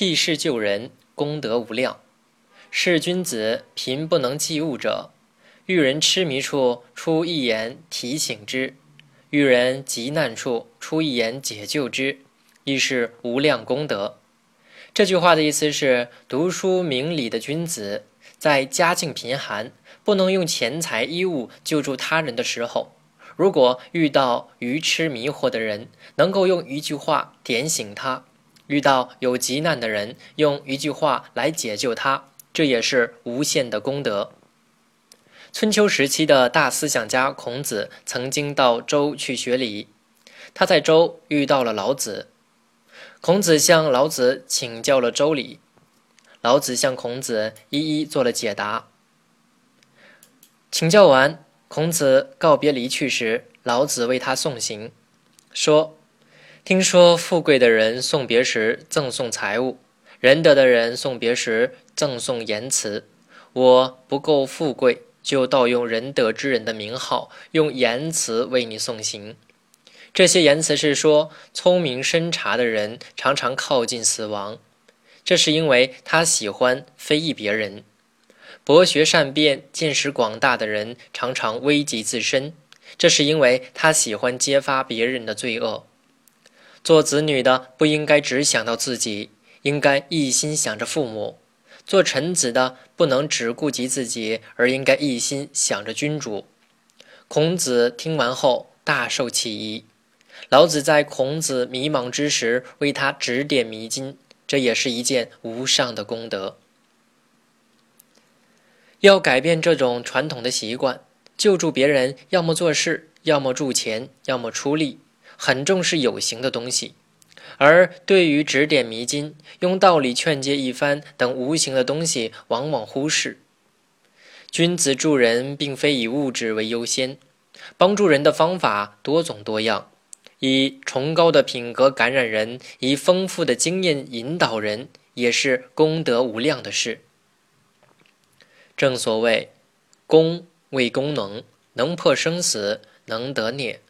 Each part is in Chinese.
替世救人，功德无量。是君子贫不能济物者，遇人痴迷处，出一言提醒之；遇人急难处，出一言解救之，亦是无量功德。这句话的意思是：读书明理的君子，在家境贫寒、不能用钱财衣物救助他人的时候，如果遇到愚痴迷惑的人，能够用一句话点醒他；遇到有急难的人，用一句话来解救他。这也是无限的功德。春秋时期的大思想家孔子曾经到周去学礼，他在周遇到了老子，孔子向老子请教了周礼，老子向孔子一一做了解答。请教完，孔子告别离去时，老子为他送行，说：“听说富贵的人送别时赠送财物。”仁德的人送别时赠送言辞，我不够富贵，就盗用仁德之人的名号，用言辞为你送行。这些言辞是说，聪明深察的人常常靠近死亡，这是因为他喜欢非议别人；博学善辩、见识广大的人常常危及自身，这是因为他喜欢揭发别人的罪恶。做子女的不应该只想到自己。应该一心想着父母，做臣子的不能只顾及自己，而应该一心想着君主。孔子听完后大受启疑，老子在孔子迷茫之时为他指点迷津，这也是一件无上的功德。要改变这种传统的习惯，救助别人，要么做事，要么助钱，要么出力，很重视有形的东西。而对于指点迷津、用道理劝诫一番等无形的东西，往往忽视。君子助人，并非以物质为优先，帮助人的方法多种多样，以崇高的品格感染人，以丰富的经验引导人，也是功德无量的事。正所谓，功为功能，能破生死，能得孽，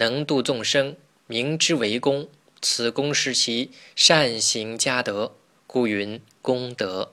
能度众生，明之为功。此功是其善行加德，故云功德。